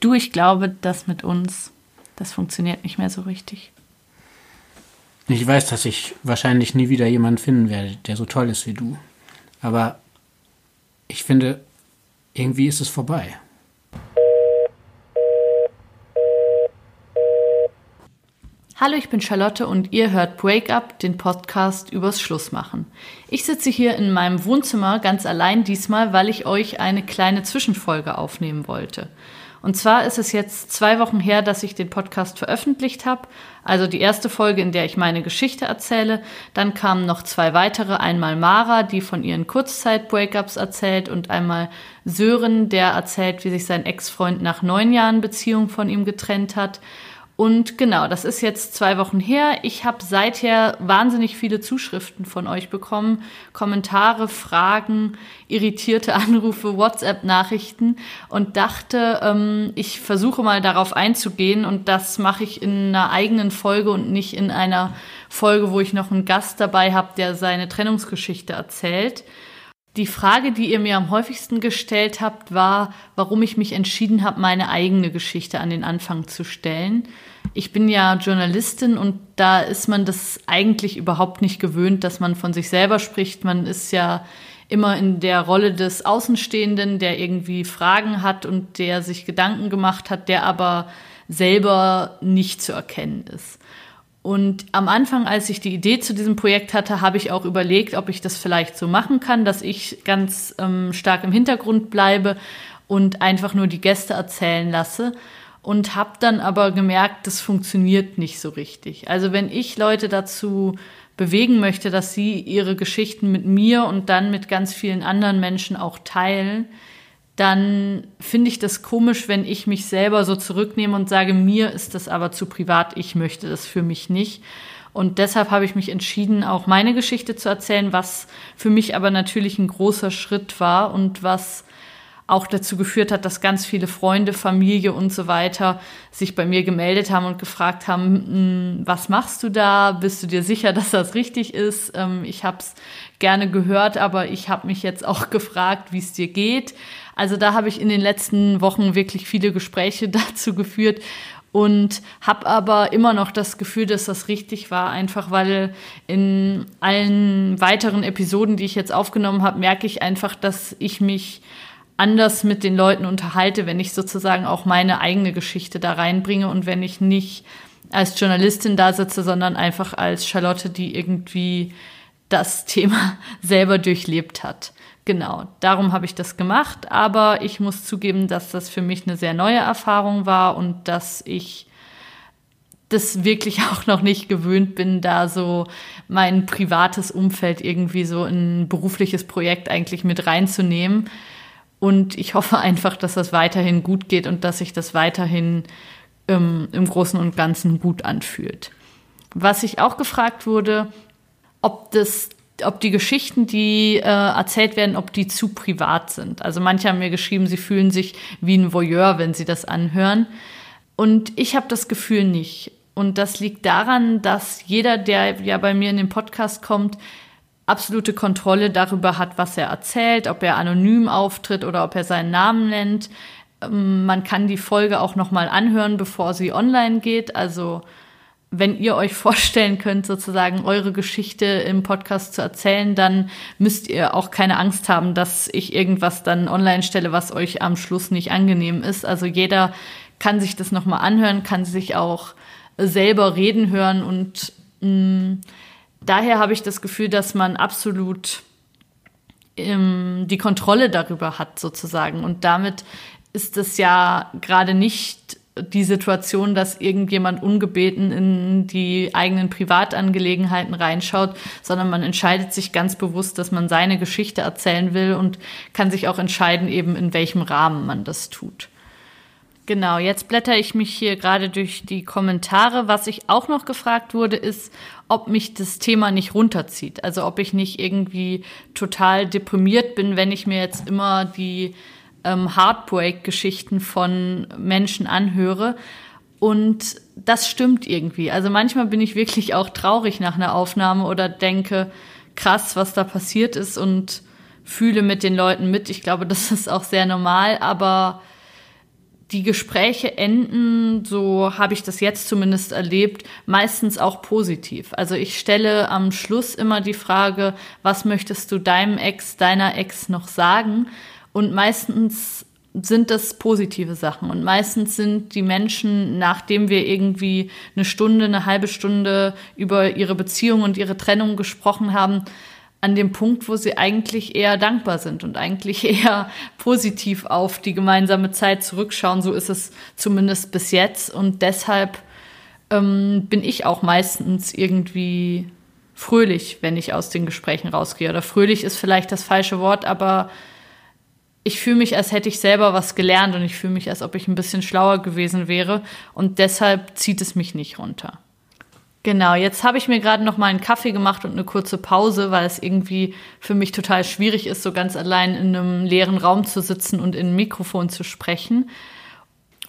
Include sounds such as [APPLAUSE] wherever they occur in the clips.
Du, ich glaube, das mit uns, das funktioniert nicht mehr so richtig. Ich weiß, dass ich wahrscheinlich nie wieder jemanden finden werde, der so toll ist wie du. Aber ich finde, irgendwie ist es vorbei. Hallo, ich bin Charlotte und ihr hört Break Up, den Podcast übers Schlussmachen. Ich sitze hier in meinem Wohnzimmer ganz allein diesmal, weil ich euch eine kleine Zwischenfolge aufnehmen wollte. Und zwar ist es jetzt zwei Wochen her, dass ich den Podcast veröffentlicht habe. Also die erste Folge, in der ich meine Geschichte erzähle. Dann kamen noch zwei weitere. Einmal Mara, die von ihren Kurzzeit-Breakups erzählt und einmal Sören, der erzählt, wie sich sein Ex-Freund nach neun Jahren Beziehung von ihm getrennt hat. Und genau, das ist jetzt zwei Wochen her. Ich habe seither wahnsinnig viele Zuschriften von euch bekommen, Kommentare, Fragen, irritierte Anrufe, WhatsApp-Nachrichten und dachte, ähm, ich versuche mal darauf einzugehen und das mache ich in einer eigenen Folge und nicht in einer Folge, wo ich noch einen Gast dabei habe, der seine Trennungsgeschichte erzählt. Die Frage, die ihr mir am häufigsten gestellt habt, war, warum ich mich entschieden habe, meine eigene Geschichte an den Anfang zu stellen. Ich bin ja Journalistin und da ist man das eigentlich überhaupt nicht gewöhnt, dass man von sich selber spricht. Man ist ja immer in der Rolle des Außenstehenden, der irgendwie Fragen hat und der sich Gedanken gemacht hat, der aber selber nicht zu erkennen ist. Und am Anfang, als ich die Idee zu diesem Projekt hatte, habe ich auch überlegt, ob ich das vielleicht so machen kann, dass ich ganz ähm, stark im Hintergrund bleibe und einfach nur die Gäste erzählen lasse. Und habe dann aber gemerkt, das funktioniert nicht so richtig. Also wenn ich Leute dazu bewegen möchte, dass sie ihre Geschichten mit mir und dann mit ganz vielen anderen Menschen auch teilen, dann finde ich das komisch, wenn ich mich selber so zurücknehme und sage, mir ist das aber zu privat, ich möchte das für mich nicht. Und deshalb habe ich mich entschieden, auch meine Geschichte zu erzählen, was für mich aber natürlich ein großer Schritt war und was auch dazu geführt hat, dass ganz viele Freunde, Familie und so weiter sich bei mir gemeldet haben und gefragt haben, hm, was machst du da? Bist du dir sicher, [LAUGHS] dass das richtig ist? Ähm, ich habe es gerne gehört, aber ich habe mich jetzt auch [LAUGHS] gefragt, wie es dir geht. Also da habe ich in den letzten Wochen wirklich viele Gespräche [LAUGHS] dazu geführt und habe aber immer noch das Gefühl, dass das richtig war, einfach weil in allen weiteren Episoden, die ich jetzt aufgenommen habe, merke ich einfach, dass ich mich anders mit den Leuten unterhalte, wenn ich sozusagen auch meine eigene Geschichte da reinbringe und wenn ich nicht als Journalistin da sitze, sondern einfach als Charlotte, die irgendwie das Thema [LAUGHS] selber durchlebt hat. Genau, darum habe ich das gemacht, aber ich muss zugeben, dass das für mich eine sehr neue Erfahrung war und dass ich das wirklich [LAUGHS] auch noch nicht gewöhnt bin, da so mein privates Umfeld irgendwie so in ein berufliches Projekt eigentlich mit reinzunehmen. Und ich hoffe einfach, dass das weiterhin gut geht und dass sich das weiterhin ähm, im Großen und Ganzen gut anfühlt. Was ich auch gefragt wurde, ob das ob die Geschichten, die äh, erzählt werden, ob die zu privat sind. Also manche haben mir geschrieben, sie fühlen sich wie ein Voyeur, wenn sie das anhören. Und ich habe das Gefühl nicht. Und das liegt daran, dass jeder, der ja bei mir in den Podcast kommt, absolute Kontrolle darüber hat, was er erzählt, ob er anonym auftritt oder ob er seinen Namen nennt. Ähm, man kann die Folge auch noch mal anhören, bevor sie online geht. Also wenn ihr euch vorstellen könnt, sozusagen eure Geschichte im Podcast zu erzählen, dann müsst ihr auch keine Angst haben, dass ich irgendwas dann online stelle, was euch am Schluss nicht angenehm ist. Also jeder kann sich das nochmal anhören, kann sich auch selber reden hören und mh, mm, daher habe ich das Gefühl, dass man absolut ähm, die Kontrolle darüber hat sozusagen und damit ist es ja gerade nicht die Situation, dass irgendjemand ungebeten in die eigenen Privatangelegenheiten reinschaut, sondern man entscheidet sich ganz bewusst, dass man seine Geschichte erzählen will und kann sich auch entscheiden, eben in welchem Rahmen man das tut. Genau, jetzt blätter ich mich hier gerade durch die Kommentare. Was ich auch noch gefragt wurde, ist, ob mich das Thema nicht runterzieht. Also ob ich nicht irgendwie total deprimiert bin, wenn ich mir jetzt immer die ähm, Heartbreak-Geschichten von Menschen anhöre. Und das stimmt irgendwie. Also manchmal bin ich wirklich auch traurig nach einer Aufnahme oder denke, krass, was da passiert ist und fühle mit den Leuten mit. Ich glaube, [LAUGHS] das ist auch sehr normal, aber die Gespräche enden, so habe ich das jetzt zumindest erlebt, meistens auch positiv. Also ich stelle am Schluss immer die Frage, was möchtest du deinem Ex, deiner Ex noch sagen? Und meistens sind das positive Sachen. Und meistens sind die Menschen, nachdem wir irgendwie eine Stunde, eine halbe Stunde über ihre Beziehung und ihre Trennung gesprochen haben, an dem Punkt, wo sie eigentlich eher dankbar sind und eigentlich [LAUGHS] eher positiv auf die gemeinsame Zeit zurückschauen. So ist es zumindest bis jetzt. Und deshalb ähm, bin ich auch meistens irgendwie fröhlich, wenn ich aus den Gesprächen rausgehe. Oder fröhlich ist vielleicht das falsche Wort, aber ich fühle mich, als hätte ich selber was gelernt und ich fühle mich, als ob ich ein bisschen schlauer gewesen wäre und deshalb zieht es mich nicht runter. Genau, jetzt habe ich mir gerade noch mal einen Kaffee gemacht und eine kurze Pause, weil es irgendwie für mich total schwierig ist, so ganz allein in einem leeren Raum zu sitzen und in ein Mikrofon zu sprechen.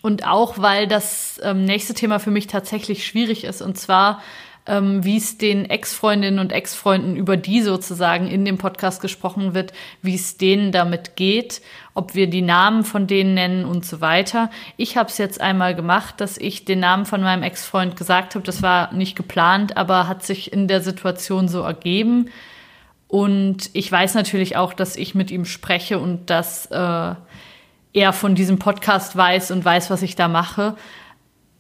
Und auch, weil das ähm, nächste Thema für mich tatsächlich schwierig ist. Und zwar ähm, wie es den Ex-Freundinnen und Ex-Freunden, über die sozusagen in dem Podcast gesprochen wird, wie es denen damit geht, ob wir die Namen von denen nennen und so weiter. Ich habe es jetzt einmal gemacht, dass ich den Namen von meinem Ex-Freund gesagt habe. Das war nicht geplant, aber hat sich in der Situation so ergeben. Und ich weiß natürlich auch, dass ich mit ihm spreche und dass äh, er von diesem Podcast weiß und weiß, was ich da mache.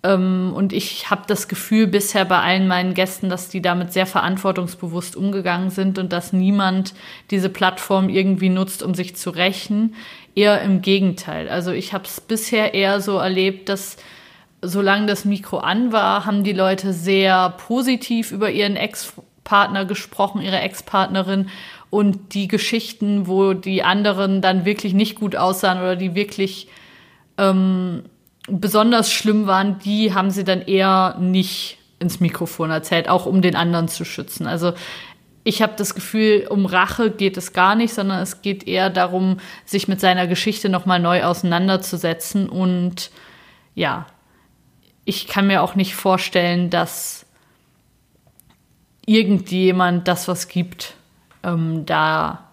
Ähm, und ich habe das Gefühl bisher bei allen meinen Gästen, dass die damit sehr verantwortungsbewusst umgegangen sind und dass niemand diese Plattform irgendwie nutzt, um sich zu rächen. Eher im Gegenteil. Also ich habe es bisher eher so erlebt, dass solange das Mikro an war, haben die Leute sehr positiv über ihren Ex-Partner gesprochen, ihre Ex-Partnerin und die Geschichten, wo die anderen dann wirklich nicht gut aussahen oder die wirklich ähm, besonders schlimm waren, die haben sie dann eher nicht ins Mikrofon erzählt, auch um den anderen zu schützen. Also ich habe das Gefühl, um Rache geht es gar nicht, sondern es geht eher darum, sich mit seiner Geschichte nochmal neu auseinanderzusetzen. Und ja, ich kann mir auch nicht vorstellen, dass irgendjemand das was gibt, ähm, da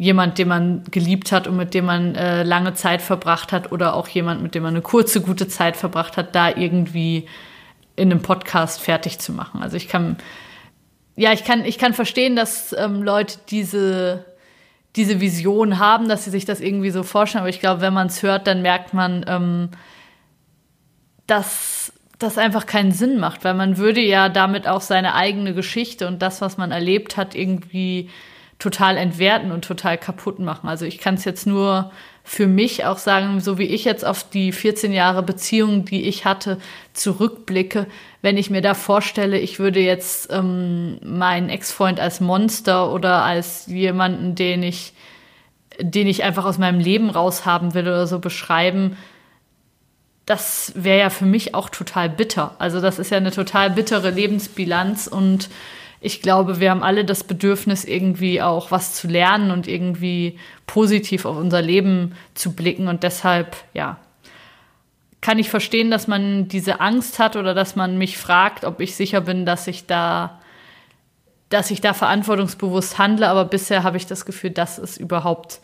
jemand, den man geliebt hat und mit dem man äh, lange Zeit verbracht hat oder auch jemand, mit dem man eine kurze, gute Zeit verbracht hat, da irgendwie in einem Podcast fertig zu machen. Also ich kann, ja, ich kann, ich kann verstehen, dass ähm, Leute diese, diese Vision haben, dass sie sich das irgendwie so vorstellen, aber ich glaube, wenn man es hört, dann merkt man, ähm, dass das einfach keinen Sinn macht, weil man würde ja damit auch seine eigene Geschichte und das, was man erlebt hat, irgendwie total entwerten und total kaputt machen. Also ich kann es jetzt nur für mich auch sagen, so wie ich jetzt auf die 14 Jahre Beziehung, die ich hatte, zurückblicke, wenn ich mir da vorstelle, ich würde jetzt ähm, meinen Ex-Freund als Monster oder als jemanden, den ich, den ich einfach aus meinem Leben raushaben will oder so beschreiben, das wäre ja für mich auch total bitter. Also das ist ja eine total bittere Lebensbilanz und ich glaube, wir haben alle das Bedürfnis, irgendwie auch was zu lernen und irgendwie positiv auf unser Leben zu blicken. Und deshalb, ja, kann ich verstehen, dass man diese Angst hat oder dass man mich fragt, ob ich sicher bin, dass ich da, dass ich da verantwortungsbewusst handle. Aber bisher habe ich das Gefühl, das ist überhaupt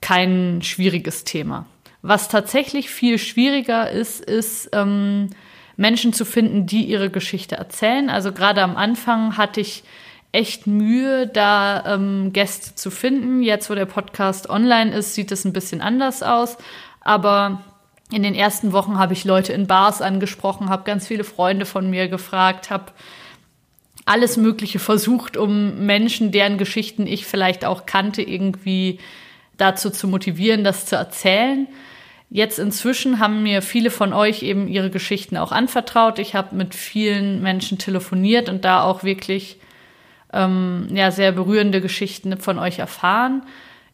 kein schwieriges Thema. Was tatsächlich viel schwieriger ist, ist, ähm, Menschen zu finden, die ihre Geschichte erzählen. Also gerade am Anfang hatte ich echt Mühe, da ähm, Gäste zu finden. Jetzt, wo der Podcast online ist, sieht es ein bisschen anders aus. Aber in den ersten Wochen habe ich Leute in Bars angesprochen, habe ganz viele Freunde von mir gefragt, habe alles Mögliche versucht, um Menschen, deren Geschichten ich vielleicht auch kannte, irgendwie dazu zu motivieren, das zu erzählen. Jetzt inzwischen haben mir viele von euch eben ihre Geschichten auch anvertraut. Ich habe mit vielen Menschen telefoniert und da auch wirklich ähm, ja, sehr berührende Geschichten von euch erfahren.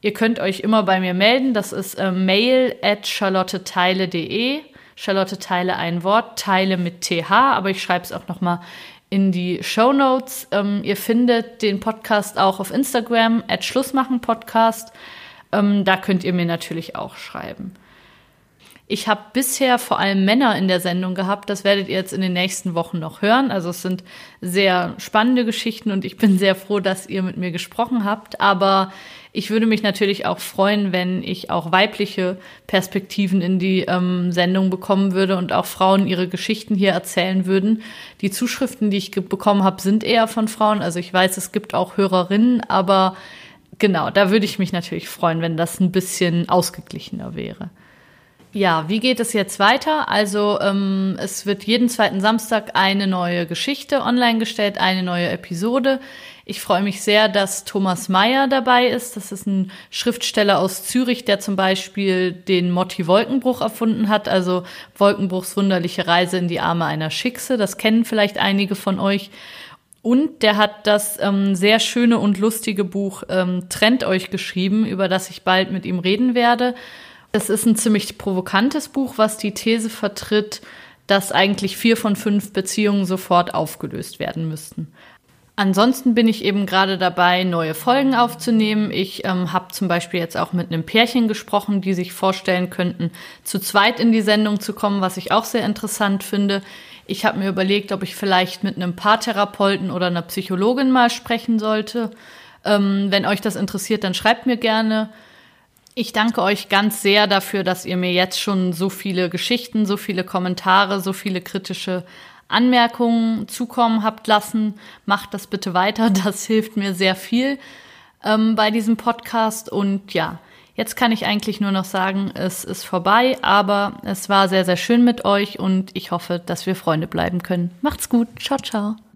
Ihr könnt euch immer bei mir melden. Das ist äh, mail at charlotteteile.de. Charlotte Teile ein Wort, Teile mit TH, aber ich schreibe es auch noch mal in die Show Notes. Ähm, ihr findet den Podcast auch auf Instagram, at Schlussmachen Podcast. Ähm, da könnt ihr mir natürlich auch schreiben. Ich habe bisher vor allem Männer in der Sendung gehabt. Das werdet ihr jetzt in den nächsten Wochen noch hören. Also es sind sehr spannende Geschichten und ich bin sehr froh, dass ihr mit mir gesprochen habt. Aber ich würde mich natürlich auch freuen, wenn ich auch weibliche Perspektiven in die ähm, Sendung bekommen würde und auch Frauen ihre Geschichten hier erzählen würden. Die Zuschriften, die ich bekommen habe, sind eher von Frauen. Also ich weiß, es gibt auch Hörerinnen, aber genau, da würde ich mich natürlich freuen, wenn das ein bisschen ausgeglichener wäre. Ja, wie geht es jetzt weiter? Also ähm, es wird jeden zweiten Samstag eine neue Geschichte online gestellt, eine neue Episode. Ich freue mich sehr, dass Thomas Mayer dabei ist. Das ist ein Schriftsteller aus Zürich, der zum Beispiel den Motti Wolkenbruch erfunden hat, also Wolkenbruchs wunderliche Reise in die Arme einer Schickse. Das kennen vielleicht einige von euch. Und der hat das ähm, sehr schöne und lustige Buch ähm, Trennt euch geschrieben, über das ich bald mit ihm reden werde. Es ist ein ziemlich provokantes Buch, was die These vertritt, dass eigentlich vier von fünf Beziehungen sofort aufgelöst werden müssten. Ansonsten bin ich eben gerade dabei, neue Folgen aufzunehmen. Ich ähm, habe zum Beispiel jetzt auch mit einem Pärchen gesprochen, die sich vorstellen könnten, zu zweit in die Sendung zu kommen, was ich auch sehr interessant finde. Ich habe mir überlegt, ob ich vielleicht mit einem Paartherapeuten oder einer Psychologin mal sprechen sollte. Ähm, wenn euch das interessiert, dann schreibt mir gerne. Ich danke euch ganz sehr dafür, dass ihr mir jetzt schon so viele Geschichten, so viele Kommentare, so viele kritische Anmerkungen zukommen habt lassen. Macht das bitte weiter, [LAUGHS] das hilft mir sehr viel ähm, bei diesem Podcast. Und ja, jetzt kann ich eigentlich nur noch sagen, es ist vorbei, aber es war sehr, sehr schön mit euch und ich hoffe, dass wir Freunde bleiben können. Macht's gut. Ciao, ciao.